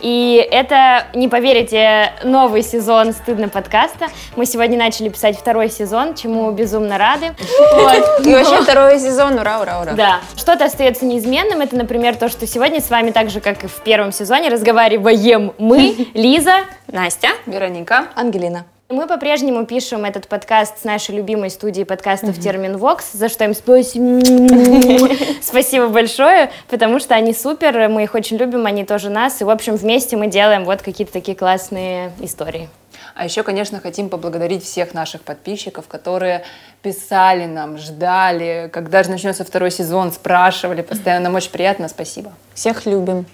И это, не поверите, новый сезон «Стыдно» подкаста. Мы сегодня начали писать второй сезон, чему безумно рады. Вот. И вообще второй сезон, ура, ура, ура. Да. Что-то остается неизменным. Это, например, то, что сегодня с вами так же, как и в первом сезоне, разговариваем мы, Лиза, Настя, Вероника, Ангелина. Мы по-прежнему пишем этот подкаст с нашей любимой студии подкастов Терминвокс, за что им спасибо. спасибо большое, потому что они супер, мы их очень любим, они тоже нас, и, в общем, вместе мы делаем вот какие-то такие классные истории. А еще, конечно, хотим поблагодарить всех наших подписчиков, которые писали нам, ждали, когда же начнется второй сезон, спрашивали постоянно. Нам очень приятно, спасибо. Всех любим.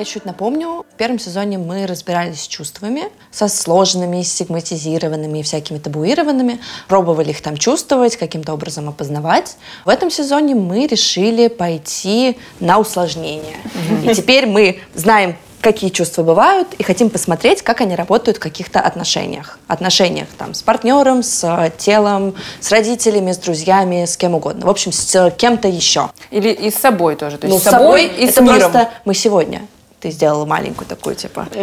Я чуть напомню, в первом сезоне мы разбирались с чувствами, со сложными, стигматизированными и всякими табуированными, пробовали их там чувствовать, каким-то образом опознавать. В этом сезоне мы решили пойти на усложнение. И теперь мы знаем, какие чувства бывают, и хотим посмотреть, как они работают в каких-то отношениях. Отношениях там с партнером, с э, телом, с родителями, с друзьями, с кем угодно. В общем, с кем-то еще. Или и с собой тоже. То есть Ну, с собой и это с миром. просто мы сегодня. Ты сделала маленькую такую, типа.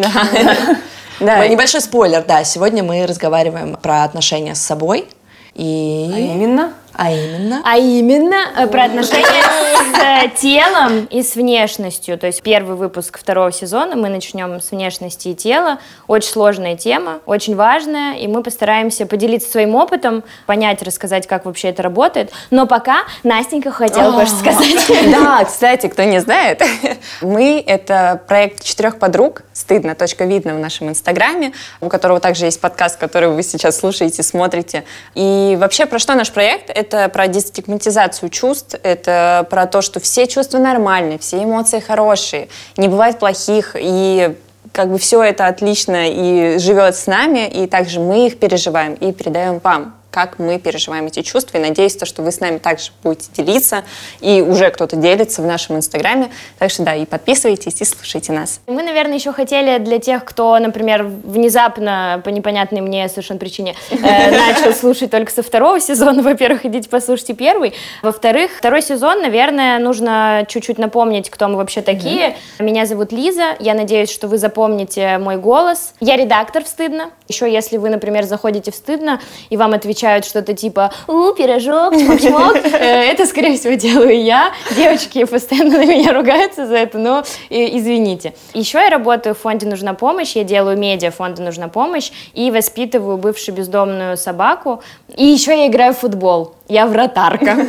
Да. Небольшой спойлер, да. Сегодня мы разговариваем про отношения с собой. И... А именно? А именно? А именно э, про отношения с э, телом и с внешностью. То есть первый выпуск второго сезона мы начнем с внешности и тела. Очень сложная тема, очень важная, и мы постараемся поделиться своим опытом, понять, рассказать, как вообще это работает. Но пока Настенька хотела кое-что сказать. Да, кстати, кто не знает, мы — это проект четырех подруг, стыдно, точка видно в нашем инстаграме, у которого также есть подкаст, который вы сейчас слушаете, смотрите. И вообще про что наш проект? Это про дестигматизацию чувств, это про то, что все чувства нормальные, все эмоции хорошие, не бывает плохих, и как бы все это отлично и живет с нами, и также мы их переживаем и передаем вам как мы переживаем эти чувства. И надеюсь, то, что вы с нами также будете делиться, и уже кто-то делится в нашем инстаграме. Так что да, и подписывайтесь, и слушайте нас. Мы, наверное, еще хотели для тех, кто, например, внезапно, по непонятной мне совершенно причине, э, начал слушать только со второго сезона, во-первых, идите послушайте первый. Во-вторых, второй сезон, наверное, нужно чуть-чуть напомнить, кто мы вообще такие. Меня зовут Лиза, я надеюсь, что вы запомните мой голос. Я редактор в «Стыдно». Еще если вы, например, заходите в «Стыдно», и вам отвечают что-то типа «У, пирожок, чмок-чмок», э, это, скорее всего, делаю я. Девочки постоянно на меня ругаются за это, но э, извините. Еще я работаю в фонде «Нужна помощь», я делаю медиа фонда «Нужна помощь» и воспитываю бывшую бездомную собаку. И еще я играю в футбол. Я вратарка.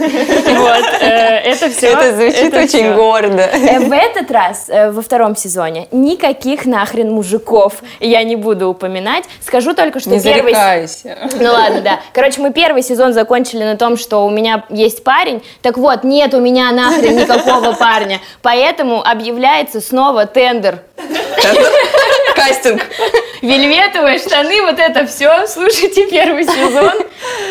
Вот, э, это все. Это звучит очень гордо. Э, В этот раз, э, во втором сезоне, никаких нахрен мужиков я не буду упоминать. Скажу только, что Не первый... зарекайся. Ну ладно, да. Короче, мы первый сезон закончили на том, что у меня есть парень. Так вот, нет у меня нахрен никакого парня. Поэтому объявляется снова тендер. Кастинг. Вельветовые штаны, вот это все. Слушайте первый сезон.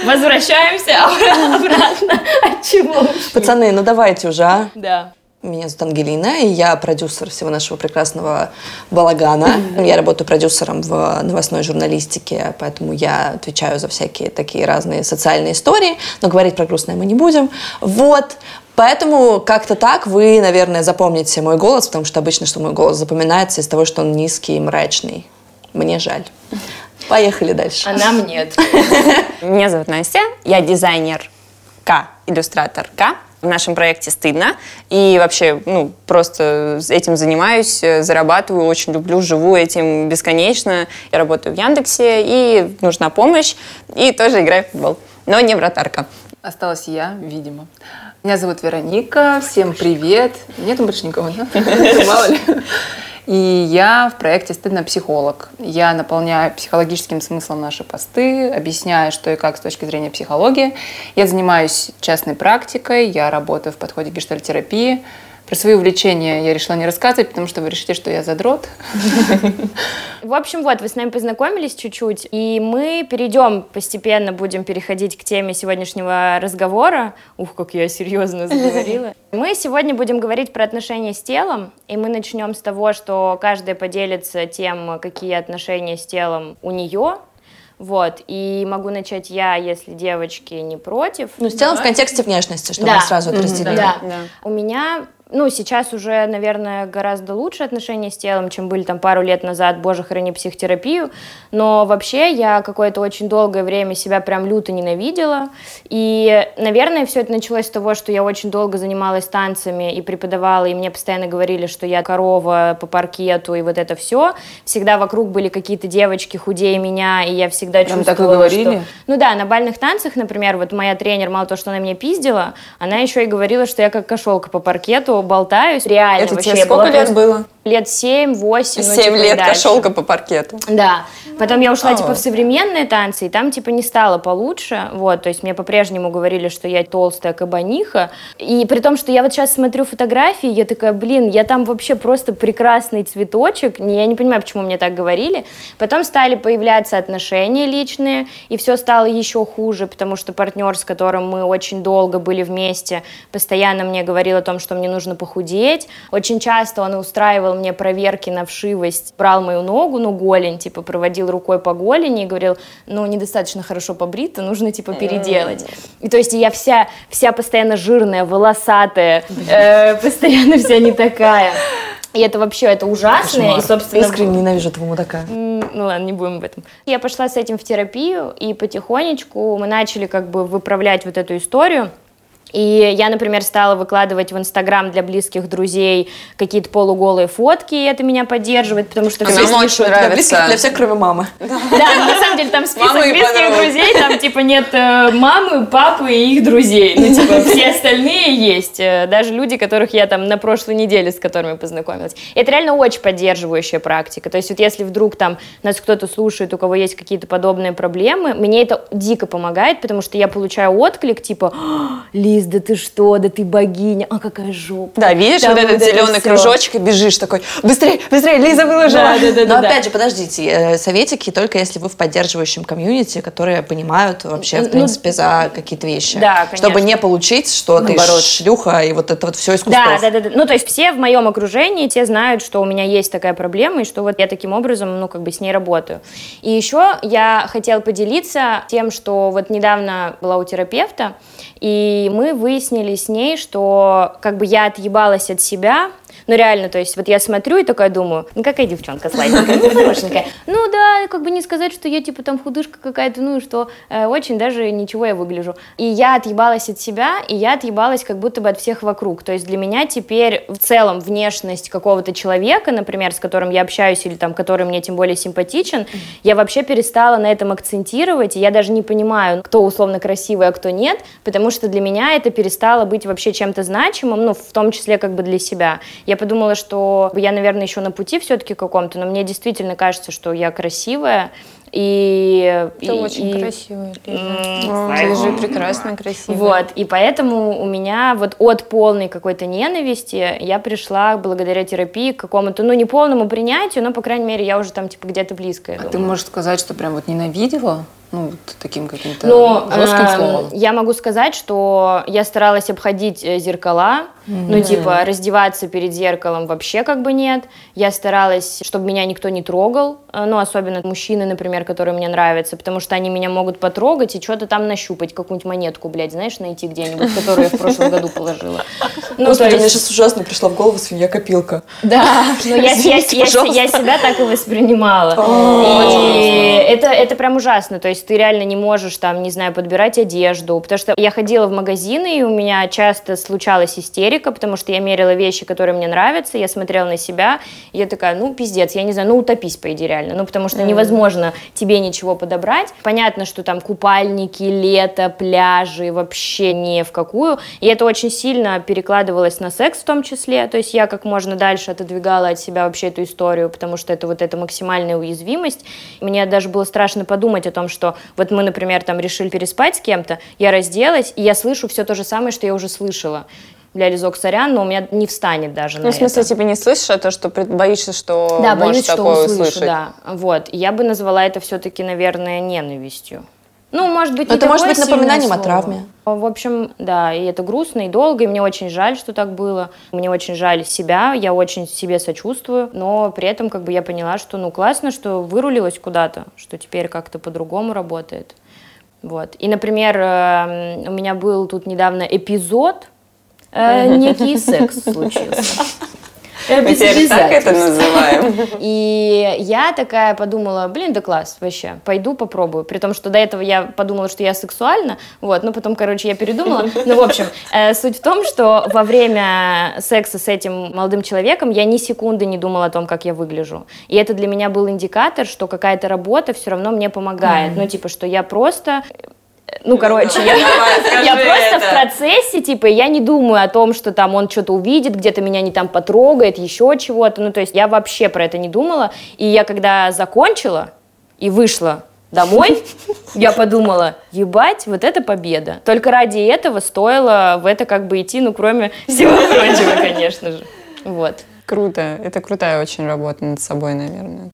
Возвращаемся обратно. От чего? Пацаны, ну давайте уже, а? Да. Меня зовут Ангелина, и я продюсер всего нашего прекрасного балагана. Я работаю продюсером в новостной журналистике, поэтому я отвечаю за всякие такие разные социальные истории, но говорить про грустное мы не будем. Вот. Поэтому как-то так вы, наверное, запомните мой голос, потому что обычно, что мой голос запоминается из того, что он низкий и мрачный. Мне жаль. Поехали дальше. А нам нет. Меня зовут Настя, я дизайнер К, иллюстратор К. В нашем проекте «Стыдно». И вообще, ну, просто этим занимаюсь, э, зарабатываю, очень люблю, живу этим бесконечно. Я работаю в Яндексе, и нужна помощь, и тоже играю в футбол. Но не вратарка. Осталась я, видимо. Меня зовут Вероника, всем привет. Нет больше никого, да? Мало ли. И я в проекте «Стыдно психолог». Я наполняю психологическим смыслом наши посты, объясняю, что и как с точки зрения психологии. Я занимаюсь частной практикой, я работаю в подходе гештальтерапии. Про свои увлечения я решила не рассказывать, потому что вы решите, что я задрот. В общем, вот, вы с нами познакомились чуть-чуть, и мы перейдем, постепенно будем переходить к теме сегодняшнего разговора. Ух, как я серьезно заговорила. Мы сегодня будем говорить про отношения с телом, и мы начнем с того, что каждая поделится тем, какие отношения с телом у нее, Вот, и могу начать я, если девочки не против. Ну, в целом в контексте внешности, чтобы Да. сразу это Мгм, разделить. Да. Да. У меня, ну, сейчас уже, наверное, гораздо лучше отношения с телом, чем были там пару лет назад, боже, храни психотерапию, но вообще я какое-то очень долгое время себя прям люто ненавидела, и, наверное, все это началось с того, что я очень долго занималась танцами и преподавала, и мне постоянно говорили, что я корова по паркету и вот это все. Всегда вокруг были какие-то девочки худее меня, и я всегда Прям чувствовала, так и говорили? что... Ну да, на бальных танцах, например, вот моя тренер, мало того, что она меня пиздила, она еще и говорила, что я как кошелка по паркету болтаюсь. Реально Это вообще. тебе сколько лет просто- было? Лет семь, восемь. ну, Семь типа, лет дальше. кошелка по паркету. Да. Потом я ушла, О. типа, в современные танцы, и там, типа, не стало получше, вот, то есть мне по-прежнему говорили, что я толстая кабаниха, и при том, что я вот сейчас смотрю фотографии, я такая, блин, я там вообще просто прекрасный цветочек, я не понимаю, почему мне так говорили. Потом стали появляться отношения личные, и все стало еще хуже, потому что партнер, с которым мы очень долго были вместе, постоянно мне говорил о том, что мне нужно похудеть. Очень часто он устраивал мне проверки на вшивость, брал мою ногу, ну, голень, типа, проводил рукой по голени и говорил, ну, недостаточно хорошо побрито, нужно, типа, переделать. И то есть я вся, вся постоянно жирная, волосатая, э, постоянно вся не такая. И это вообще, это ужасно, и, собственно... Искренне ненавижу этого мудака. Ну ладно, не будем об этом. Я пошла с этим в терапию, и потихонечку мы начали как бы выправлять вот эту историю. И я, например, стала выкладывать в Инстаграм для близких друзей какие-то полуголые фотки, и это меня поддерживает, потому что А все нам очень Для близких, нравится. для всех, кроме мамы. да, на самом деле там список Мамы близких друзей, там типа нет э, мамы, папы и их друзей. Ну, типа, все остальные есть. Э, Даже люди, которых я там на прошлой неделе с которыми познакомилась. И это реально очень поддерживающая практика. То есть вот если вдруг там нас кто-то слушает, у кого есть какие-то подобные проблемы, мне это дико помогает, потому что я получаю отклик, типа, «А, Лиз, да ты что, да ты богиня, а какая жопа. Да, видишь Там вот этот это зеленый кружочек и бежишь такой, быстрее, быстрее, Лиза выложила. Да, да, да, Но да, да. опять же, подождите, э, советики только если вы в поддерживающем комьюнити, которые понимают вообще, в Ну, принципе, за какие-то вещи. Да, конечно. Чтобы не получить, что ты Наоборот. шлюха и вот это вот все из кустов. Да, да, да, да. Ну, то есть все в моем окружении, те знают, что у меня есть такая проблема, и что вот я таким образом, ну, как бы с ней работаю. И еще я хотела поделиться тем, что вот недавно была у терапевта, и мы выяснили с ней, что как бы я отъебалась от себя, ну, реально, то есть вот я смотрю и такая думаю, ну, какая девчонка сладенькая, ну, хорошенькая. Ну, да, как бы не сказать, что я, типа, там худышка какая-то, ну, что э, очень даже ничего я выгляжу. И я отъебалась от себя, и я отъебалась как будто бы от всех вокруг. То есть для меня теперь в целом внешность какого-то человека, например, с которым я общаюсь, или там, который мне тем более симпатичен, я вообще перестала на этом акцентировать, и я даже не понимаю, кто условно красивый, а кто нет, потому что для меня это перестало быть вообще чем-то значимым, ну, в том числе как бы для себя. Я подумала, что я, наверное, еще на пути все-таки каком-то, но мне действительно кажется, что я красивая, и... Ты и- очень и- красивая, Лиза. Ты же прекрасно красивая. вот, и поэтому у меня вот от полной какой-то ненависти я пришла благодаря терапии к какому-то, ну, не полному принятию, но, по крайней мере, я уже там, типа, где-то близко. А ты думаю. можешь сказать, что прям вот ненавидела? Ну, вот таким каким-то Ну, жестким эм, словом. я могу сказать, что я старалась обходить э, зеркала, ну, типа, раздеваться перед зеркалом вообще как бы нет. Я старалась, чтобы меня никто не трогал, э, ну, особенно мужчины, например, которые мне нравятся, потому что они меня могут потрогать и что-то там нащупать, какую-нибудь монетку, блядь, знаешь, найти где-нибудь, которую я в прошлом году положила. Ну, то Господи, мне сейчас ужасно пришла в голову свинья-копилка. да, но я, я- себя так и воспринимала. И это, это прям ужасно. То есть ты реально не можешь там, не знаю, подбирать одежду. Потому что я ходила в магазины, и у меня часто случалась истерика, потому что я мерила вещи, которые мне нравятся, я смотрела на себя, и я такая, ну, пиздец, я не знаю, ну, утопись, по идее, реально. Ну, потому что невозможно тебе ничего подобрать. Понятно, что там купальники, лето, пляжи, вообще ни в какую. И это очень сильно перекладывалось на секс в том числе. То есть я как можно дальше отодвигала от себя вообще эту историю, потому что это вот эта максимальная уязвимость. Мне даже было страшно подумать о том, что вот мы, например, там решили переспать с кем-то, я разделась, и я слышу все то же самое, что я уже слышала. Бля, Лизок, сорян, но у меня не встанет даже Ну, в смысле, это. типа не слышишь, а то, что боишься, что Да, можешь боюсь, что такое услышу, услышать. да. Вот. Я бы назвала это все-таки, наверное, ненавистью. Ну, может быть, это может быть напоминанием сильное о слово. травме. В общем, да, и это грустно и долго, и мне очень жаль, что так было. Мне очень жаль себя, я очень себе сочувствую, но при этом как бы я поняла, что ну классно, что вырулилась куда-то, что теперь как-то по-другому работает. Вот. И, например, э, у меня был тут недавно эпизод, э, некий секс случился. Мы теперь так это называем. И я такая подумала, блин, да класс, вообще, пойду попробую. При том, что до этого я подумала, что я сексуальна, вот, но потом, короче, я передумала. Ну, в общем, э, суть в том, что во время секса с этим молодым человеком я ни секунды не думала о том, как я выгляжу. И это для меня был индикатор, что какая-то работа все равно мне помогает. Ну, типа, что я просто ну, короче, я, я просто в процессе, типа, я не думаю о том, что там он что-то увидит, где-то меня не там потрогает, еще чего-то. Ну, то есть я вообще про это не думала. И я когда закончила и вышла домой, я подумала, ебать, вот это победа. Только ради этого стоило в это как бы идти, ну, кроме всего прочего, конечно же. Вот. Круто. Это крутая очень работа над собой, наверное.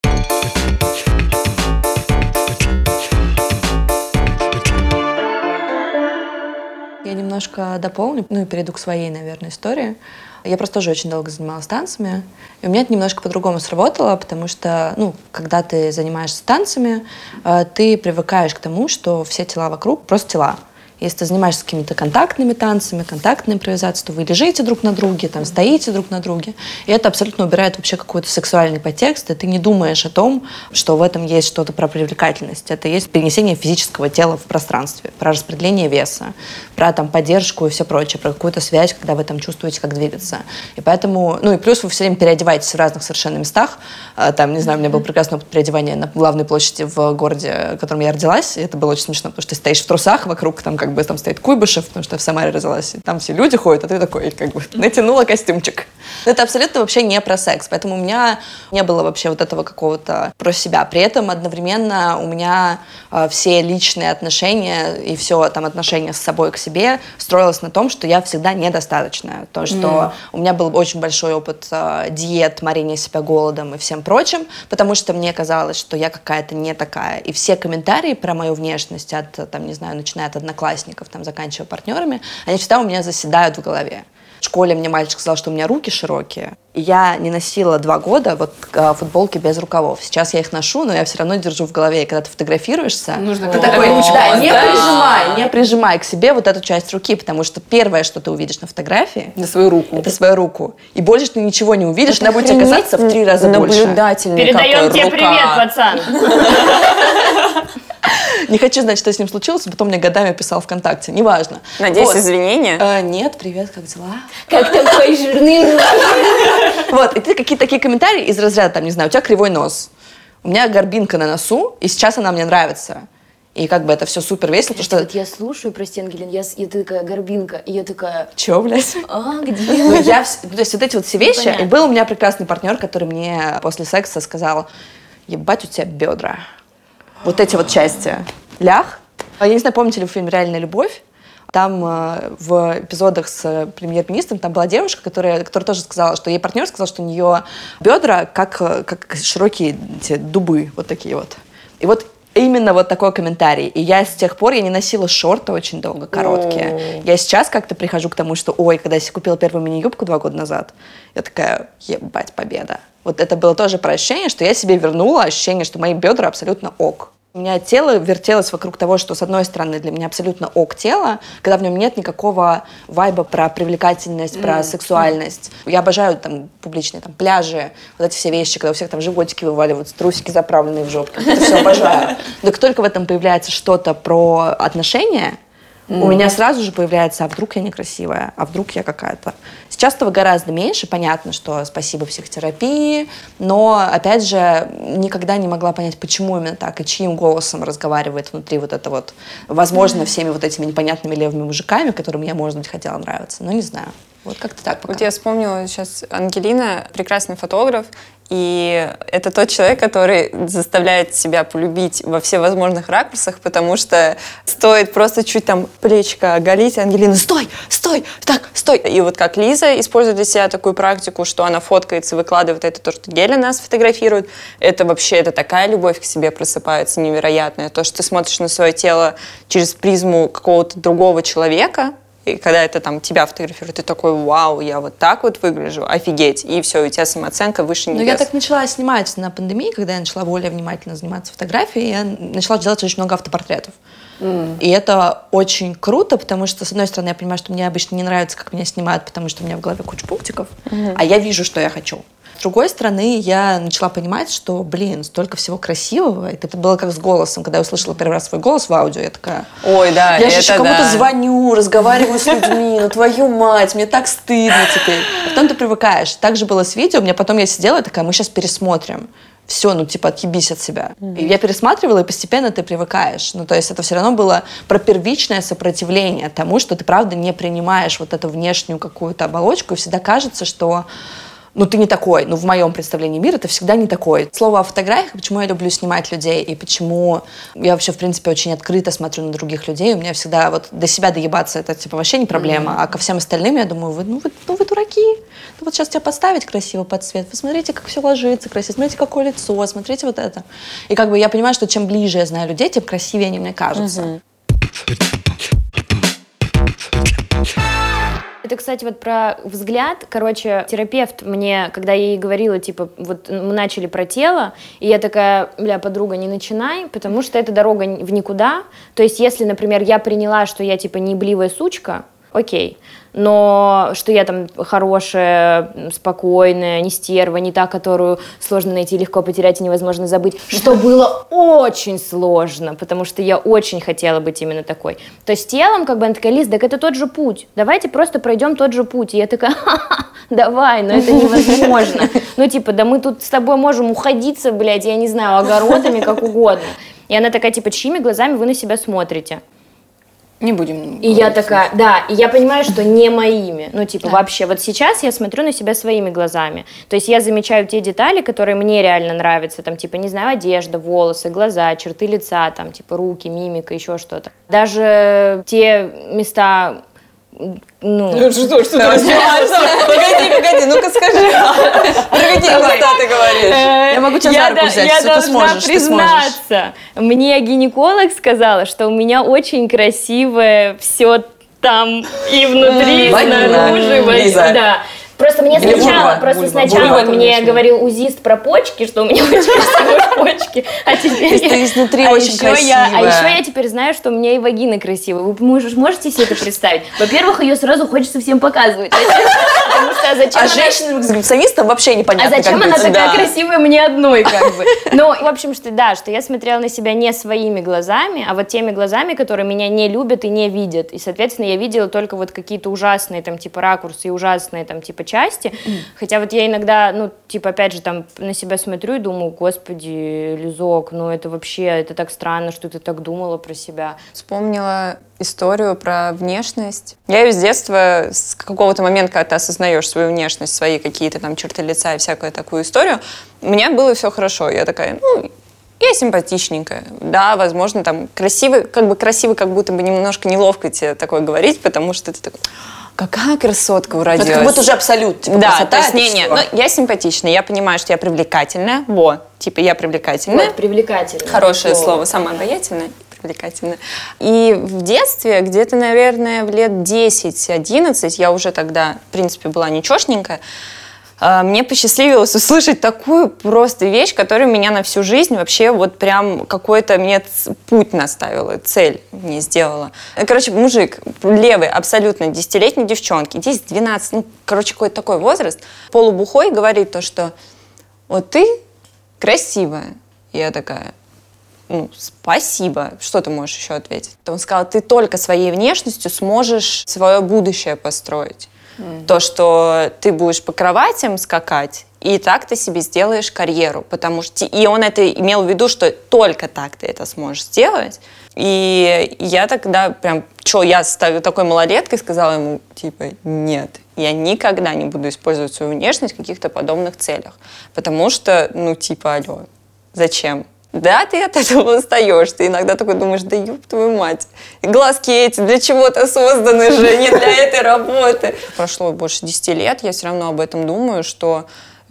Я немножко дополню, ну и перейду к своей, наверное, истории. Я просто тоже очень долго занималась танцами, и у меня это немножко по-другому сработало, потому что, ну, когда ты занимаешься танцами, э, ты привыкаешь к тому, что все тела вокруг просто тела. Если ты занимаешься какими-то контактными танцами, контактной импровизацией, то вы лежите друг на друге, там, стоите друг на друге. И это абсолютно убирает вообще какой-то сексуальный подтекст, и ты не думаешь о том, что в этом есть что-то про привлекательность. Это есть перенесение физического тела в пространстве, про распределение веса, про там, поддержку и все прочее, про какую-то связь, когда вы там чувствуете, как двигаться. И поэтому, ну и плюс вы все время переодеваетесь в разных совершенно местах. А, Там, не знаю, у меня был прекрасный опыт переодевания на главной площади в городе, в котором я родилась. И это было очень смешно, потому что ты стоишь в трусах, вокруг там как бы там стоит Куйбышев, потому что я в Самаре родилась. Там все люди ходят, а ты такой как бы натянула костюмчик. Но это абсолютно вообще не про секс. Поэтому у меня не было вообще вот этого какого-то про себя. При этом одновременно у меня э, все личные отношения и все там отношения с собой к себе строилось на том, что я всегда недостаточная. То, что у меня был очень большой опыт э, диет, морения себя голодом и всем прочим, потому что мне казалось, что я какая-то не такая. И все комментарии про мою внешность от, там, не знаю, начиная от одноклассников, там, заканчивая партнерами, они всегда у меня заседают в голове. В школе мне мальчик сказал, что у меня руки широкие. И я не носила два года вот э, футболки без рукавов. Сейчас я их ношу, но я все равно держу в голове. И когда ты фотографируешься, Нужно ты такой, ручку да, не поставить. прижимай, не прижимай к себе вот эту часть руки, потому что первое, что ты увидишь на фотографии, На свою руку. это свою руку. И больше ты ничего не увидишь, она будет тебе казаться в три раза больше. Наблюдательный Передаем тебе рука. привет, пацан. Не хочу знать, что с ним случилось, потом мне годами писал ВКонтакте, неважно. Надеюсь, Вот. извинения. Э, нет, привет, как дела? Как жирные руки? Вот, и ты какие-то такие комментарии из разряда, там, не знаю, у тебя кривой нос, у меня горбинка на носу, и сейчас она мне нравится. И как бы это все супер весело, потому что... Вот я слушаю, прости, Ангелин, я, ты такая горбинка, и я такая, Че, блядь? а, где? Ну, я, то есть вот эти вот все вещи. понятно. И был у меня прекрасный партнер, который мне после секса сказал, ебать у тебя бедра. Вот эти вот части. Лях. А Я не знаю, помните ли вы фильм «Реальная любовь»? Там э, в эпизодах с э, премьер-министром там была девушка, которая, которая тоже сказала, что ей партнер сказал, что у нее бедра как, э, как широкие эти дубы, вот такие вот. И вот именно вот такой комментарий. И я с тех пор, я не носила шорты очень долго, короткие. Я сейчас как-то прихожу к тому, что, ой, когда я себе купила первую мини-юбку два года назад, я такая, ебать, победа. Вот это было тоже про ощущение, что я себе вернула ощущение, что мои бедра абсолютно ок. У меня тело вертелось вокруг того, что, с одной стороны, для меня абсолютно ок тело, когда в нем нет никакого вайба про привлекательность, про сексуальность. Я обожаю там публичные там, пляжи, вот эти все вещи, когда у всех там животики вываливаются, трусики заправленные в жопу. Это все обожаю. Но как только в этом появляется что-то про отношения, у меня сразу же появляется, а вдруг я некрасивая, а вдруг я какая-то. Сейчас этого гораздо меньше, понятно, что спасибо психотерапии, но, опять же, никогда не могла понять, почему именно так, и чьим голосом разговаривает внутри вот это вот, возможно, всеми вот этими непонятными левыми мужиками, которым я, может быть, хотела нравиться, но не знаю. Вот как-то так пока. Вот я вспомнила сейчас Ангелина, прекрасный фотограф, и это тот человек, который заставляет себя полюбить во всевозможных ракурсах, потому что стоит просто чуть там плечко оголить, Ангелина, стой, стой, так, стой. И вот как Лиза использует для себя такую практику, что она фоткается, выкладывает это, то, что Геля нас фотографирует, это вообще, это такая любовь к себе просыпается невероятная. То, что ты смотришь на свое тело через призму какого-то другого человека, и когда это там тебя фотографируют, ты такой, вау, я вот так вот выгляжу, офигеть. И все, у тебя самооценка выше небес. Ну, я так начала снимать на пандемии, когда я начала более внимательно заниматься фотографией, я начала делать очень много автопортретов. Mm. И это очень круто, потому что, с одной стороны, я понимаю, что мне обычно не нравится, как меня снимают, потому что у меня в голове куча пунктиков, mm-hmm. а я вижу, что я хочу. С другой стороны, я начала понимать, что, блин, столько всего красивого. И это было как с голосом. Когда я услышала первый раз свой голос в аудио, я такая... Ой, да, Я еще кому-то да. звоню, разговариваю с людьми, ну твою мать, мне так стыдно теперь. А потом ты привыкаешь. Так же было с видео. У меня потом я сидела и такая, мы сейчас пересмотрим все, ну, типа, отъебись от себя. Mm-hmm. И я пересматривала, и постепенно ты привыкаешь. Ну, то есть это все равно было про первичное сопротивление тому, что ты, правда, не принимаешь вот эту внешнюю какую-то оболочку, и всегда кажется, что ну, ты не такой. Ну, в моем представлении мира ты всегда не такой. Слово о фотографиях, почему я люблю снимать людей, и почему я вообще, в принципе, очень открыто смотрю на других людей. У меня всегда вот до себя доебаться, это, типа, вообще не проблема. Mm-hmm. А ко всем остальным я думаю, вы, ну, вы, ну, вы дураки. Ну, вот сейчас тебя подставить красиво под цвет. Вы смотрите, как все ложится красиво. Смотрите, какое лицо. Смотрите вот это. И как бы я понимаю, что чем ближе я знаю людей, тем красивее они мне кажутся. Mm-hmm. Это, кстати, вот про взгляд. Короче, терапевт мне, когда я ей говорила, типа, вот мы начали про тело, и я такая, бля, подруга, не начинай, потому что это дорога в никуда. То есть, если, например, я приняла, что я, типа, неибливая сучка, окей но что я там хорошая, спокойная, не стерва, не та, которую сложно найти, легко потерять и невозможно забыть, что было очень сложно, потому что я очень хотела быть именно такой. То есть телом, как бы, она такая, Лиз, так это тот же путь, давайте просто пройдем тот же путь. И я такая, ха-ха, давай, но это невозможно. Ну, типа, да мы тут с тобой можем уходиться, блядь, я не знаю, огородами, как угодно. И она такая, типа, чьими глазами вы на себя смотрите? Не будем. И я такая, да, и я понимаю, что не моими. Ну, типа, да. вообще, вот сейчас я смотрю на себя своими глазами. То есть я замечаю те детали, которые мне реально нравятся. Там, типа, не знаю, одежда, волосы, глаза, черты лица, там, типа, руки, мимика, еще что-то. Даже те места, ну, ну что, что ты раздеваешься? Погоди, погоди, ну-ка скажи. Про какие места ты говоришь? Я могу тебя за руку взять, Я должна признаться. Мне гинеколог сказала, что у меня очень красивое все там и внутри, и снаружи. Да. Просто мне Или сначала, вульва, просто вульва, сначала вульва, мне конечно. говорил узист про почки, что у меня очень красивые почки, а теперь ты изнутри а очень красивая. А еще я теперь знаю, что у меня и вагина красивая. Вы можете себе это представить? Во-первых, ее сразу хочется всем показывать. Потому что зачем а женщинам-экзибиционистам вообще непонятно, А зачем она такая красивая мне одной, как бы? Ну, в общем, что да, что я смотрела на себя не своими глазами, а вот теми глазами, которые меня не любят и не видят. И, соответственно, я видела только вот какие-то ужасные там типа ракурсы и ужасные там типа части. Mm. Хотя вот я иногда, ну, типа, опять же, там на себя смотрю и думаю, господи, Лизок, ну это вообще, это так странно, что ты так думала про себя. Вспомнила историю про внешность. Я ее с детства, с какого-то момента, когда ты осознаешь свою внешность, свои какие-то там черты лица и всякую такую историю, у меня было все хорошо. Я такая, ну, я симпатичненькая. Да, возможно, там красивый, как бы красивый, как будто бы немножко неловко тебе такое говорить, потому что ты такой какая красотка уродилась. Это как будто уже абсолют. Типа, да, красота, то есть, не, не, ну, я симпатичная, я понимаю, что я привлекательная, вот, типа, я привлекательная. Вот, привлекательная. Хорошее слово, слово самое обаятельное привлекательная. И в детстве, где-то, наверное, в лет 10-11, я уже тогда, в принципе, была ничошненькая, а, мне посчастливилось услышать такую просто вещь, которая меня на всю жизнь вообще вот прям какой-то мне путь наставила, цель мне сделала. Короче, мужик левый, абсолютно десятилетней девчонки, 10-12, ну, короче, какой-то такой возраст, полубухой, говорит то, что вот ты красивая. Я такая, ну, спасибо. Что ты можешь еще ответить? Он сказал, ты только своей внешностью сможешь свое будущее построить. Mm. То, что ты будешь по кроватям скакать и так ты себе сделаешь карьеру, потому что и он это имел в виду, что только так ты это сможешь сделать. И я тогда прям, что, я с такой малолеткой сказала ему, типа, нет, я никогда не буду использовать свою внешность в каких-то подобных целях. Потому что, ну, типа, алло, зачем? Да, ты от этого устаешь. Ты иногда такой думаешь, да ёб твою мать. Глазки эти для чего-то созданы же, не для этой работы. Прошло больше 10 лет, я все равно об этом думаю, что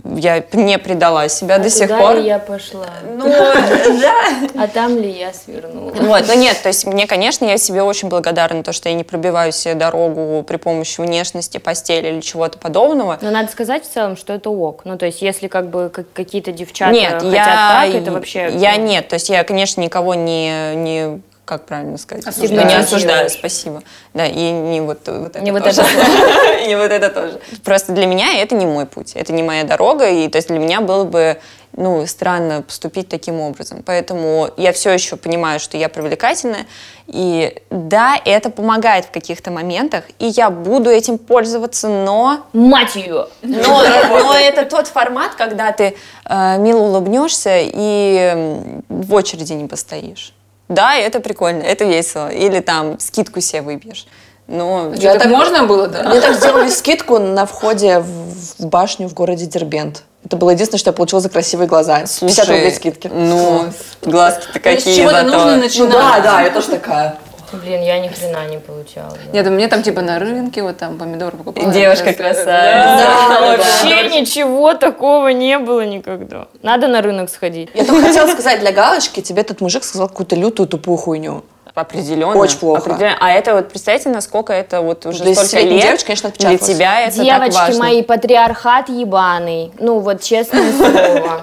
я не предала себя а до сих пор. ли я пошла? Ну, да. А там ли я свернула? Вот, ну нет, то есть мне, конечно, я себе очень благодарна, то, что я не пробиваю себе дорогу при помощи внешности, постели или чего-то подобного. Но надо сказать в целом, что это ок. Ну, то есть, если как бы как- какие-то девчата Нет, хотят я, так, это вообще... Я нет, то есть я, конечно, никого не, не как правильно сказать? Осуждаю. Ну, не осуждаю, спасибо. Да, и не вот, вот это Не вот тоже. это И не вот это тоже. Просто для меня это не мой путь, это не моя дорога, и то есть для меня было бы ну, странно поступить таким образом. Поэтому я все еще понимаю, что я привлекательная. И да, это помогает в каких-то моментах, и я буду этим пользоваться, но Мать ее! но, но это тот формат, когда ты э, мило улыбнешься и в очереди не постоишь. Да, это прикольно, это весело. Или там скидку себе выбьешь. Но Что, так можно было, да? Мне так сделали скидку на входе в, башню в городе Дербент. Это было единственное, что я получила за красивые глаза. 50 рублей скидки. Ну, глазки-то То есть с какие чего-то нужно Ну начинать. да, да, я тоже такая. Блин, я ни хрена не получала. да. Нет, мне там типа на рынке вот там помидоры покупала. Девушка Красавица. Да, да, Вообще ничего такого не было никогда. Надо на рынок сходить. Я только хотела сказать для галочки, тебе этот мужик сказал какую-то лютую тупую хуйню. Определенно. Очень плохо. Определенно. А это вот, представьте, насколько это вот уже Для столько лет. девочки, конечно, для тебя это так Девочки важно. мои, патриархат ебаный. Ну вот честное слово.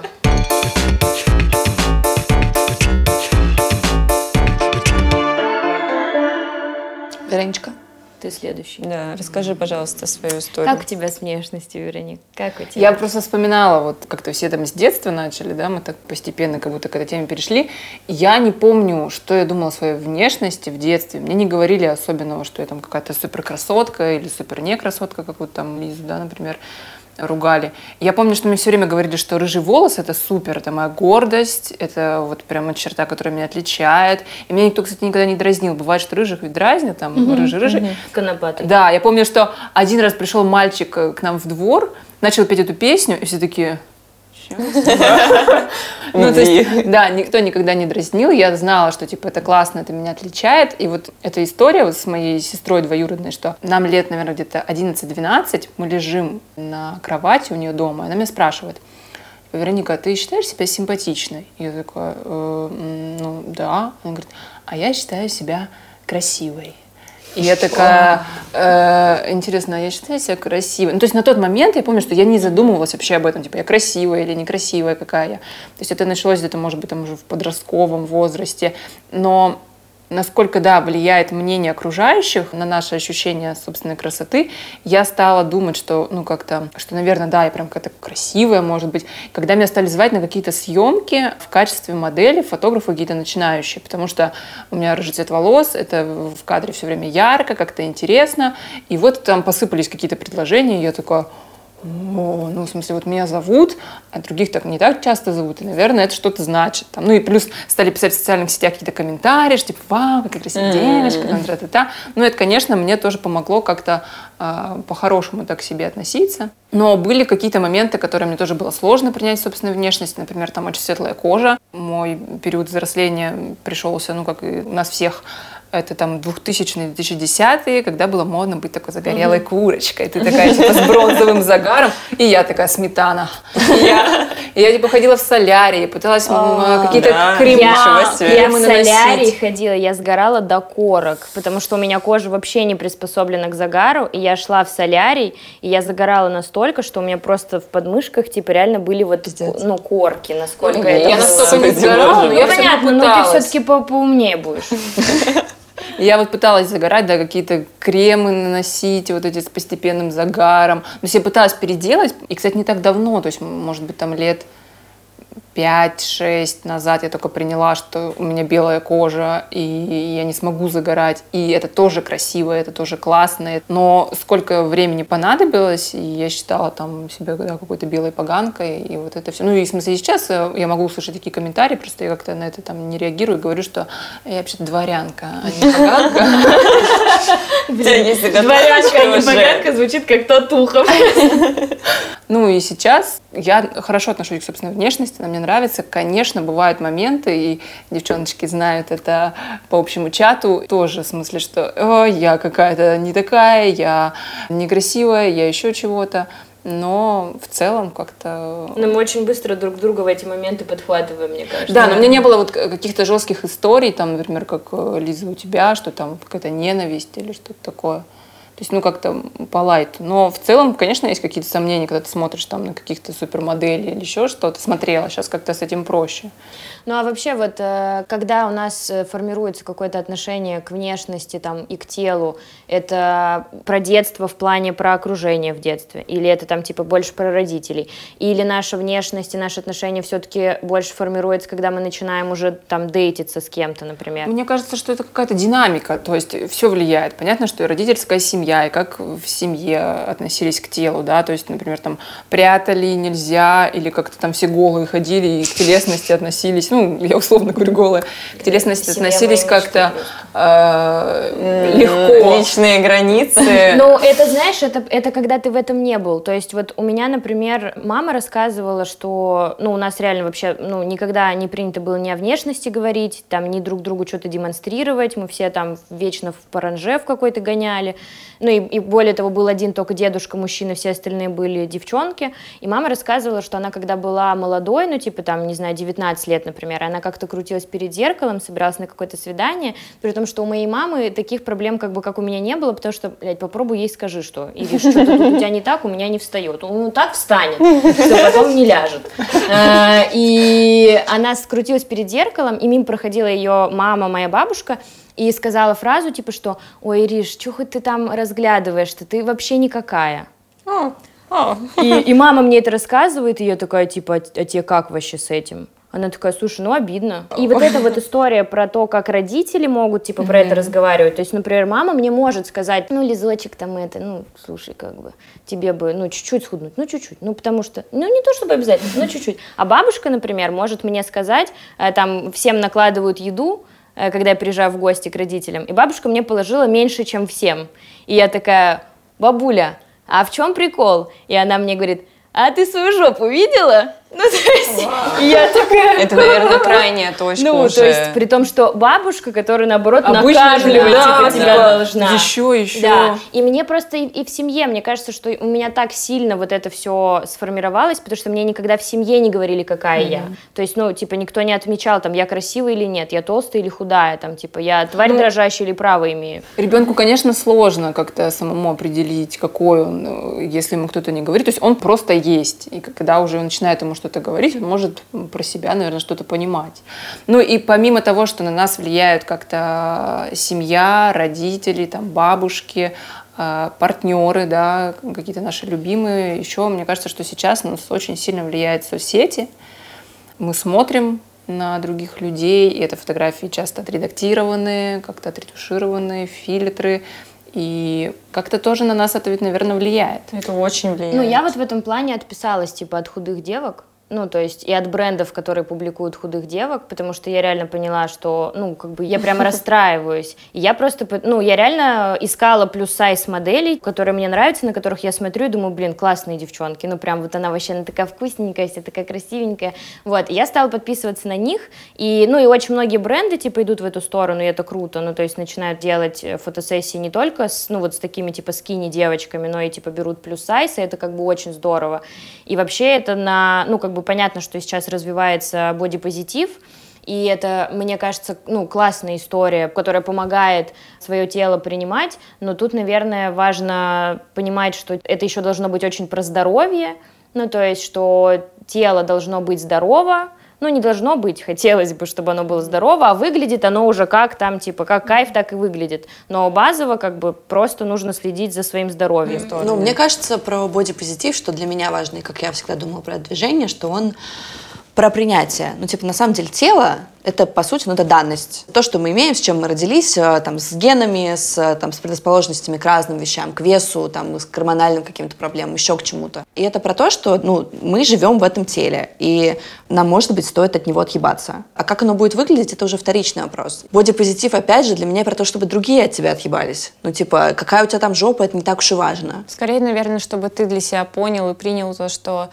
Вероничка. Ты следующий. Да, расскажи, пожалуйста, свою историю. Как у тебя с внешностью, Вероник? Как у тебя? Я просто вспоминала, вот как-то все там с детства начали, да, мы так постепенно как будто к этой теме перешли. Я не помню, что я думала о своей внешности в детстве. Мне не говорили особенного, что я там какая-то супер красотка или супер не красотка, как вот там Лизу, да, например, ругали. Я помню, что мне все время говорили, что рыжий волос это супер, это моя гордость, это вот прямо черта, которая меня отличает. И меня никто, кстати, никогда не дразнил. Бывает, что рыжих ведь дразнят, там рыжий-рыжий. Конопатый. Да, я помню, что один раз пришел мальчик э, к нам в двор, начал петь эту песню, и все такие... Ну, то есть, да, никто никогда не дразнил. Я знала, что, типа, это классно, это меня отличает. И вот эта история вот с моей сестрой двоюродной, что нам лет, наверное, где-то 11-12, мы лежим на кровати у нее дома, и она меня спрашивает, Вероника, ты считаешь себя симпатичной? Я такая, «Э, ну, да. Она говорит, а я считаю себя красивой. И я такая, «Э, интересно, а я считаю себя красивой. Ну, то есть на тот момент я помню, что я не задумывалась вообще об этом, типа, я красивая или некрасивая какая я. То есть это началось где-то, может быть, там уже в подростковом возрасте. Но насколько, да, влияет мнение окружающих на наше ощущение собственной красоты, я стала думать, что, ну, как-то, что, наверное, да, я прям какая-то красивая, может быть. Когда меня стали звать на какие-то съемки в качестве модели, фотографы какие-то начинающие, потому что у меня рыжий цвет волос, это в кадре все время ярко, как-то интересно. И вот там посыпались какие-то предложения, и я такая, о, ну, в смысле, вот меня зовут, а других так не так часто зовут, и, наверное, это что-то значит. Там, ну, и плюс стали писать в социальных сетях какие-то комментарии, что, типа, вау, какая красивая девочка, там, тра-та-та. Ну, это, конечно, мне тоже помогло как-то а, по-хорошему так к себе относиться. Но были какие-то моменты, которые мне тоже было сложно принять собственную внешность. Например, там очень светлая кожа. Мой период взросления пришелся, ну, как и у нас всех, это там 2000-2010, когда было модно быть такой загорелой курочкой. Ты такая, типа, с бронзовым загаром, и я такая сметана. Я, я типа, ходила в солярии, пыталась какие-то да. крема. Я в кремы солярий наносить. ходила, я сгорала до корок, потому что у меня кожа вообще не приспособлена к загару, и я шла в солярий, и я загорала настолько, что у меня просто в подмышках, типа, реально были вот, ну, корки, насколько Ну, это я настолько не сгорала, но Ну, я понятно, но ты все-таки по поумнее будешь. Я вот пыталась загорать, да, какие-то кремы наносить, вот эти с постепенным загаром. Есть я пыталась переделать, и, кстати, не так давно, то есть, может быть, там лет 5-6 назад я только приняла, что у меня белая кожа, и я не смогу загорать. И это тоже красиво, это тоже классно. Но сколько времени понадобилось, и я считала там себя да, какой-то белой поганкой, и вот это все. Ну и в смысле сейчас я могу услышать такие комментарии, просто я как-то на это там не реагирую, говорю, что я вообще-то дворянка, а не поганка. Дворянка, а не поганка звучит как татуха. Ну и сейчас я хорошо отношусь к собственной внешности, она мне нравится. Конечно, бывают моменты, и девчоночки знают это по общему чату, тоже в смысле, что я какая-то не такая, я некрасивая, я еще чего-то но в целом как-то... Но мы очень быстро друг друга в эти моменты подхватываем, мне кажется. Да, но у меня не было вот каких-то жестких историй, там, например, как э, Лиза у тебя, что там какая-то ненависть или что-то такое. То есть, ну, как-то по лайту. Но в целом, конечно, есть какие-то сомнения, когда ты смотришь там на каких-то супермоделей или еще что-то. Смотрела, сейчас как-то с этим проще. Ну, а вообще вот, э, когда у нас э, формируется какое-то отношение к внешности там и к телу, это про детство в плане про окружение в детстве? Или это там типа больше про родителей? Или наша внешность и наши отношения все-таки больше формируется, когда мы начинаем уже там дейтиться с кем-то, например? Мне кажется, что это какая-то динамика, то есть все влияет. Понятно, что и родительская семья, семья, и как в семье относились к телу, да, то есть, например, там прятали нельзя, или как-то там все голые ходили и к телесности относились, ну, я условно говорю голые, к телесности Семья относились как-то э, легко. Личные границы. Ну, это, знаешь, это, это когда ты в этом не был, то есть вот у меня, например, мама рассказывала, что, ну, у нас реально вообще, ну, никогда не принято было ни о внешности говорить, там, ни друг другу что-то демонстрировать, мы все там вечно в паранже в какой-то гоняли, ну и, и более того, был один только дедушка, мужчина, все остальные были девчонки. И мама рассказывала, что она когда была молодой, ну типа там, не знаю, 19 лет, например, она как-то крутилась перед зеркалом, собиралась на какое-то свидание, при том, что у моей мамы таких проблем как бы как у меня не было, потому что, блядь, попробуй ей скажи, что. Или что-то тут у тебя не так, у меня не встает. Ну так встанет, все, потом не ляжет. А, и она скрутилась перед зеркалом, и мимо проходила ее мама, моя бабушка, и сказала фразу типа, что «Ой, Ириш, что хоть ты там разглядываешь-то, ты вообще никакая». О, о. И, и мама мне это рассказывает, и я такая, типа, а тебе как вообще с этим? Она такая, слушай, ну обидно. И вот эта вот история про то, как родители могут, типа, про это разговаривать. То есть, например, мама мне может сказать, ну, Лизочек, там это, ну, слушай, как бы, тебе бы, ну, чуть-чуть схуднуть, ну, чуть-чуть. Ну, потому что, ну, не то чтобы обязательно, но чуть-чуть. А бабушка, например, может мне сказать, э, там, всем накладывают еду, когда я приезжаю в гости к родителям. И бабушка мне положила меньше, чем всем. И я такая, бабуля, а в чем прикол? И она мне говорит, а ты свою жопу видела? Ну, то есть, я такая... Это, наверное, крайняя точка Ну, уже. то есть, при том, что бабушка, которая, наоборот, Обычно накармливает да, типа, да, тебя должна. Еще, еще. Да, и мне просто и, и в семье, мне кажется, что у меня так сильно вот это все сформировалось, потому что мне никогда в семье не говорили, какая mm-hmm. я. То есть, ну, типа, никто не отмечал, там, я красивая или нет, я толстая или худая, там, типа, я тварь ну, дрожащая или право имею. Ребенку, конечно, сложно как-то самому определить, какой он, если ему кто-то не говорит. То есть он просто есть. И когда уже начинает ему что-то говорить, он может про себя, наверное, что-то понимать. Ну и помимо того, что на нас влияют как-то семья, родители, там, бабушки, э, партнеры, да, какие-то наши любимые. Еще, мне кажется, что сейчас нас очень сильно влияют соцсети. Мы смотрим на других людей, и это фотографии часто отредактированные, как-то отретушированные, фильтры. И как-то тоже на нас это ведь, наверное, влияет. Это очень влияет. Ну, я вот в этом плане отписалась, типа, от худых девок. Ну, то есть и от брендов, которые публикуют худых девок, потому что я реально поняла, что, ну, как бы я прямо расстраиваюсь. И я просто, ну, я реально искала плюс-сайз моделей, которые мне нравятся, на которых я смотрю и думаю, блин, классные девчонки. Ну, прям вот она вообще, она такая вкусненькая, вся такая красивенькая. Вот, и я стала подписываться на них. И, ну, и очень многие бренды, типа, идут в эту сторону, и это круто. Ну, то есть начинают делать э, фотосессии не только с, ну, вот с такими, типа, скини девочками, но и, типа, берут плюс-сайз, и это как бы очень здорово. И вообще это на, ну, как бы понятно, что сейчас развивается бодипозитив, и это, мне кажется, ну, классная история, которая помогает свое тело принимать. Но тут, наверное, важно понимать, что это еще должно быть очень про здоровье. Ну, то есть, что тело должно быть здорово, ну, не должно быть, хотелось бы, чтобы оно было здорово, а выглядит оно уже как там, типа, как кайф, так и выглядит. Но базово, как бы, просто нужно следить за своим здоровьем. Mm-hmm. Ну, мне кажется, про бодипозитив, что для меня важно, и как я всегда думала про движение, что он про принятие. Ну, типа, на самом деле, тело — это, по сути, ну, это данность. То, что мы имеем, с чем мы родились, э, там, с генами, с, там, с предрасположенностями к разным вещам, к весу, там, к гормональным каким-то проблемам, еще к чему-то. И это про то, что, ну, мы живем в этом теле, и нам, может быть, стоит от него отъебаться. А как оно будет выглядеть, это уже вторичный вопрос. Бодипозитив, опять же, для меня про то, чтобы другие от тебя отъебались. Ну, типа, какая у тебя там жопа, это не так уж и важно. Скорее, наверное, чтобы ты для себя понял и принял то, что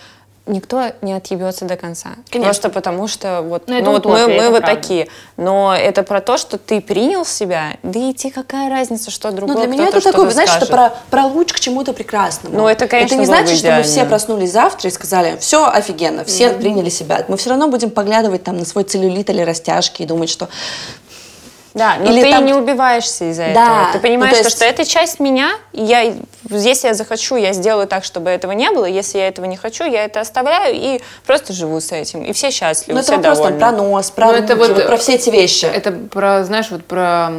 никто не отъебется до конца. Конечно. Просто потому что вот, ну, ну вот мы, мы вот правда. такие. Но это про то, что ты принял себя, да и тебе какая разница, что другой Ну для меня это такое, знаешь, это про, про луч к чему-то прекрасному. Ну это, конечно, Это не значит, что мы все проснулись завтра и сказали, все офигенно, все mm-hmm. приняли себя. Мы все равно будем поглядывать там на свой целлюлит или растяжки и думать, что да, но Или ты там... не убиваешься из-за да. этого. Ты понимаешь, ну, есть... что, что это часть меня, и я, если я захочу, я сделаю так, чтобы этого не было. Если я этого не хочу, я это оставляю и просто живу с этим. И все счастливы, ну, все это довольны. просто про нос, про, руки, это вот, вот про все эти вещи. Это про, знаешь, вот про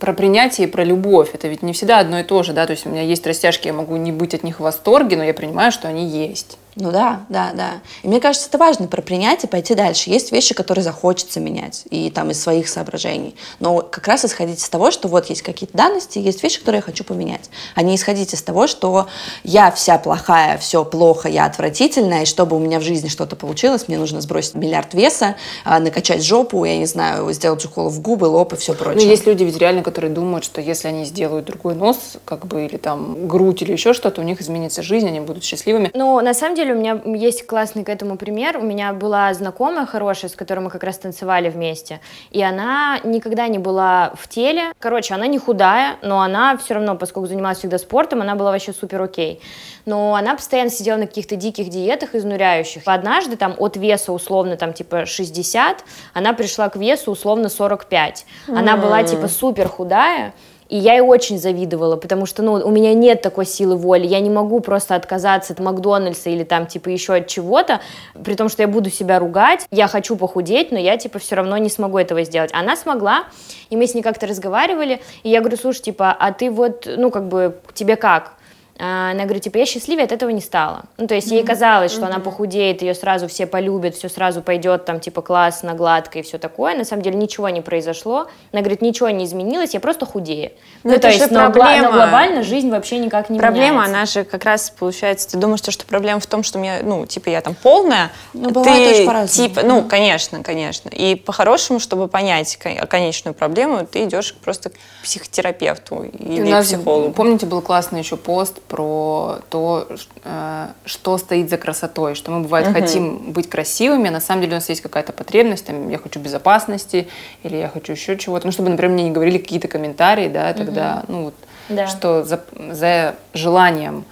про принятие и про любовь. Это ведь не всегда одно и то же, да, то есть у меня есть растяжки, я могу не быть от них в восторге, но я принимаю, что они есть. Ну да, да, да. И мне кажется, это важно про принятие, пойти дальше. Есть вещи, которые захочется менять, и там из своих соображений. Но как раз исходить из того, что вот есть какие-то данности, есть вещи, которые я хочу поменять. А не исходить из того, что я вся плохая, все плохо, я отвратительная, и чтобы у меня в жизни что-то получилось, мне нужно сбросить миллиард веса, а, накачать жопу, я не знаю, сделать укол в губы, лоб и все ну, прочее. Ну, есть люди ведь реально, которые думают, что если они сделают другой нос, как бы, или там грудь, или еще что-то, у них изменится жизнь, они будут счастливыми. Ну, на самом деле, деле у меня есть классный к этому пример. У меня была знакомая хорошая, с которой мы как раз танцевали вместе. И она никогда не была в теле. Короче, она не худая, но она все равно, поскольку занималась всегда спортом, она была вообще супер окей. Но она постоянно сидела на каких-то диких диетах изнуряющих. Однажды там от веса условно там типа 60, она пришла к весу условно 45. Она mm. была типа супер худая, и я ей очень завидовала, потому что, ну, у меня нет такой силы воли, я не могу просто отказаться от Макдональдса или там, типа, еще от чего-то, при том, что я буду себя ругать, я хочу похудеть, но я, типа, все равно не смогу этого сделать. Она смогла, и мы с ней как-то разговаривали, и я говорю, слушай, типа, а ты вот, ну, как бы, тебе как? А, она говорит, типа, я счастливее от этого не стала. Ну, то есть ей казалось, что она похудеет, ее сразу все полюбят, все сразу пойдет там, типа, классно, гладко и все такое. На самом деле ничего не произошло. Она говорит, ничего не изменилось, я просто худее. Но ну, ну, то есть, но, проблема. но глобально жизнь вообще никак не проблема, меняется. она же как раз, получается, ты думаешь, что проблема в том, что мне, ну, типа, я там полная. Ну, бывает ты, очень по-разному. Типа, ну, конечно, конечно. И по-хорошему, чтобы понять конечную проблему, ты идешь просто к психотерапевту или к психологу. Помните, был классный еще пост про то, э, что стоит за красотой, что мы, бывает, угу. хотим быть красивыми, а на самом деле у нас есть какая-то потребность, там, я хочу безопасности, или я хочу еще чего-то, ну, чтобы, например, мне не говорили какие-то комментарии, да, тогда, угу. ну, вот, да. что за, за желанием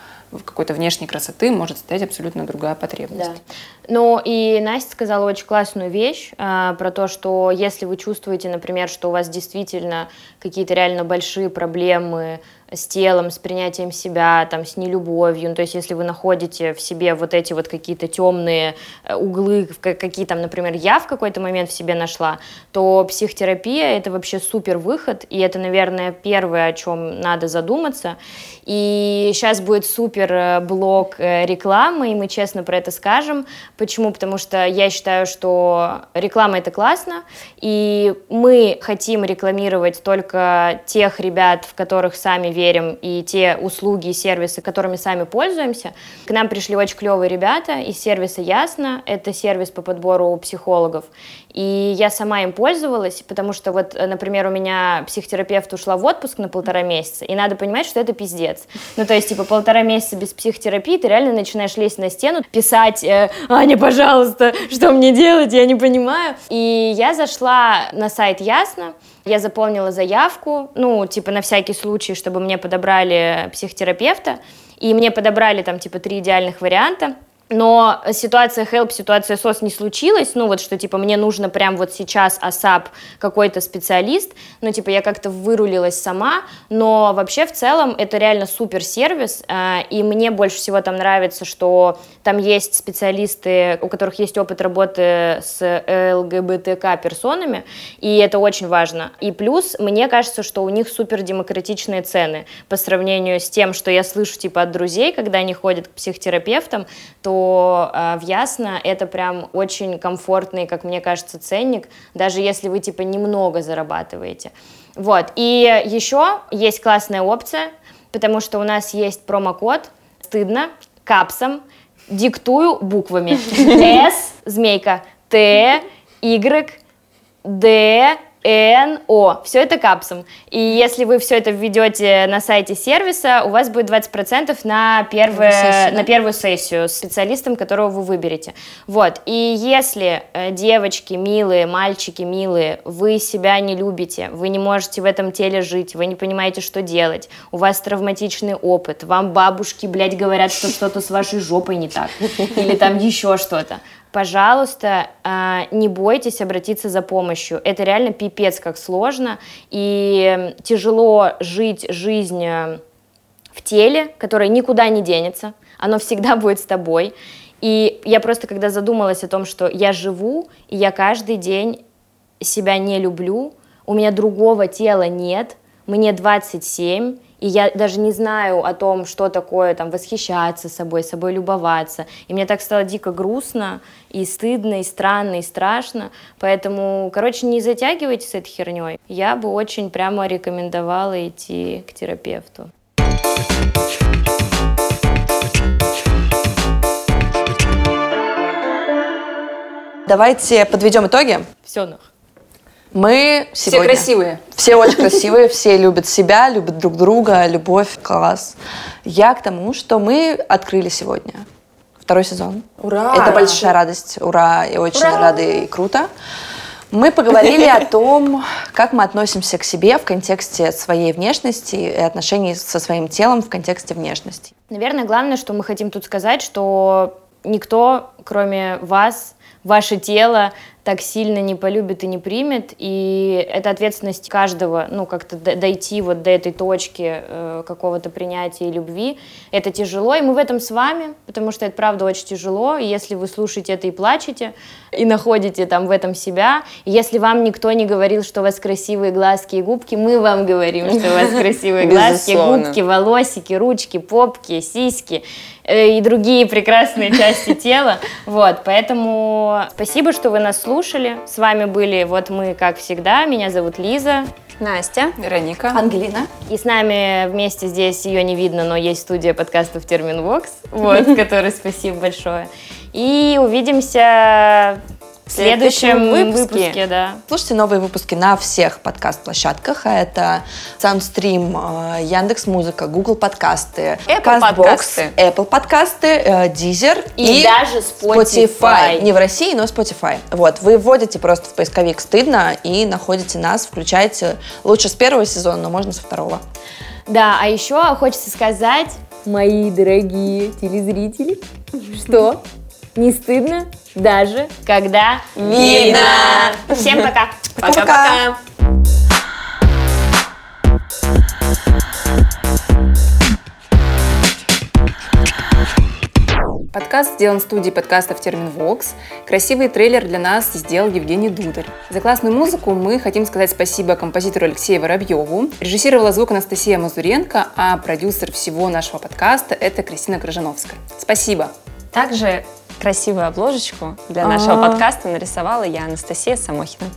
какой-то внешней красоты может стоять абсолютно другая потребность. Да. Ну и Настя сказала очень классную вещь а, про то, что если вы чувствуете, например, что у вас действительно какие-то реально большие проблемы с телом, с принятием себя, там, с нелюбовью. Ну, то есть, если вы находите в себе вот эти вот какие-то темные э, углы, какие там, например, я в какой-то момент в себе нашла, то психотерапия — это вообще супер выход, и это, наверное, первое, о чем надо задуматься. И сейчас будет супер э, блок э, рекламы, и мы честно про это скажем. Почему? Потому что я считаю, что реклама — это классно, и мы хотим рекламировать только тех ребят, в которых сами верим, и те услуги и сервисы, которыми сами пользуемся. К нам пришли очень клевые ребята из сервиса «Ясно». Это сервис по подбору психологов. И я сама им пользовалась, потому что вот, например, у меня психотерапевт ушла в отпуск на полтора месяца, и надо понимать, что это пиздец. Ну, то есть, типа, полтора месяца без психотерапии, ты реально начинаешь лезть на стену, писать, э, Аня, пожалуйста, что мне делать, я не понимаю. И я зашла на сайт Ясно, я заполнила заявку, ну, типа, на всякий случай, чтобы мне подобрали психотерапевта, и мне подобрали там, типа, три идеальных варианта. Но ситуация help, ситуация SOS не случилась, ну вот что типа мне нужно прям вот сейчас ASAP какой-то специалист, ну типа я как-то вырулилась сама, но вообще в целом это реально супер сервис, э, и мне больше всего там нравится, что там есть специалисты, у которых есть опыт работы с ЛГБТК персонами, и это очень важно. И плюс мне кажется, что у них супер демократичные цены по сравнению с тем, что я слышу типа от друзей, когда они ходят к психотерапевтам, то э, в Ясно это прям очень комфортный, как мне кажется, ценник, даже если вы типа немного зарабатываете. Вот. И еще есть классная опция, потому что у нас есть промокод «Стыдно» капсом, диктую буквами. С, змейка, Т, Y, Д, НО. Все это капсом. И если вы все это введете на сайте сервиса, у вас будет 20% на, первое, сессию, да? на первую сессию с специалистом, которого вы выберете. Вот. И если э, девочки милые, мальчики милые, вы себя не любите, вы не можете в этом теле жить, вы не понимаете, что делать, у вас травматичный опыт, вам бабушки, блядь, говорят, что что-то с вашей жопой не так, или там еще что-то, пожалуйста, а, не бойтесь обратиться за помощью. Это реально пипец как сложно, и тяжело жить жизнь э, в теле, которое никуда не денется, оно всегда будет с тобой. И я просто, когда задумалась о том, что я живу, и я каждый день себя не люблю, у меня другого тела нет, мне 27, и я даже не знаю о том, что такое там восхищаться собой, собой любоваться. И мне так стало дико грустно, и стыдно, и странно, и страшно. Поэтому, короче, не затягивайте с этой херней. Я бы очень прямо рекомендовала идти к терапевту. Давайте подведем итоги. Все, нах. Мы сегодня... Все красивые. Все очень красивые, все любят себя, любят друг друга, любовь, класс. Я к тому, что мы открыли сегодня второй сезон. Ура! Это большая радость, ура, и очень ура! рады и круто. Мы поговорили о том, как мы относимся к себе в контексте своей внешности и отношений со своим телом в контексте внешности. Наверное, главное, что мы хотим тут сказать, что никто, кроме вас, ваше тело так сильно не полюбит и не примет, и это ответственность каждого, ну, как-то дойти вот до этой точки э, какого-то принятия и любви. Это тяжело, и мы в этом с вами, потому что это правда очень тяжело, и если вы слушаете это и плачете, и находите там в этом себя, и если вам никто не говорил, что у вас красивые глазки и губки, мы вам говорим, что у вас красивые глазки, губки, волосики, ручки, попки, сиськи, и другие прекрасные части тела. Вот, поэтому спасибо, что вы нас слушали. С вами были вот мы, как всегда. Меня зовут Лиза. Настя. Вероника. Ангелина. И с нами вместе здесь ее не видно, но есть студия подкастов Терминвокс, вот, которой спасибо большое. И увидимся следующем выпуске. выпуске да. Слушайте новые выпуски на всех подкаст-площадках. А это SoundStream, э, Яндекс Музыка, Google подкасты, Apple CastBox, подкасты. Apple подкасты, э, Deezer и, и даже Spotify. Spotify. Не в России, но Spotify. Вот, вы вводите просто в поисковик «Стыдно» и находите нас, включаете. Лучше с первого сезона, но можно со второго. Да, а еще хочется сказать, мои дорогие телезрители, что не стыдно даже когда видно. Всем пока. Пока-пока. Подкаст сделан в студии подкастов Терминвокс. Красивый трейлер для нас сделал Евгений Дударь. За классную музыку мы хотим сказать спасибо композитору Алексею Воробьеву. Режиссировала звук Анастасия Мазуренко, а продюсер всего нашего подкаста – это Кристина Крыжановская. Спасибо! Также красивую обложечку для нашего подкаста нарисовала я, Анастасия Самохина.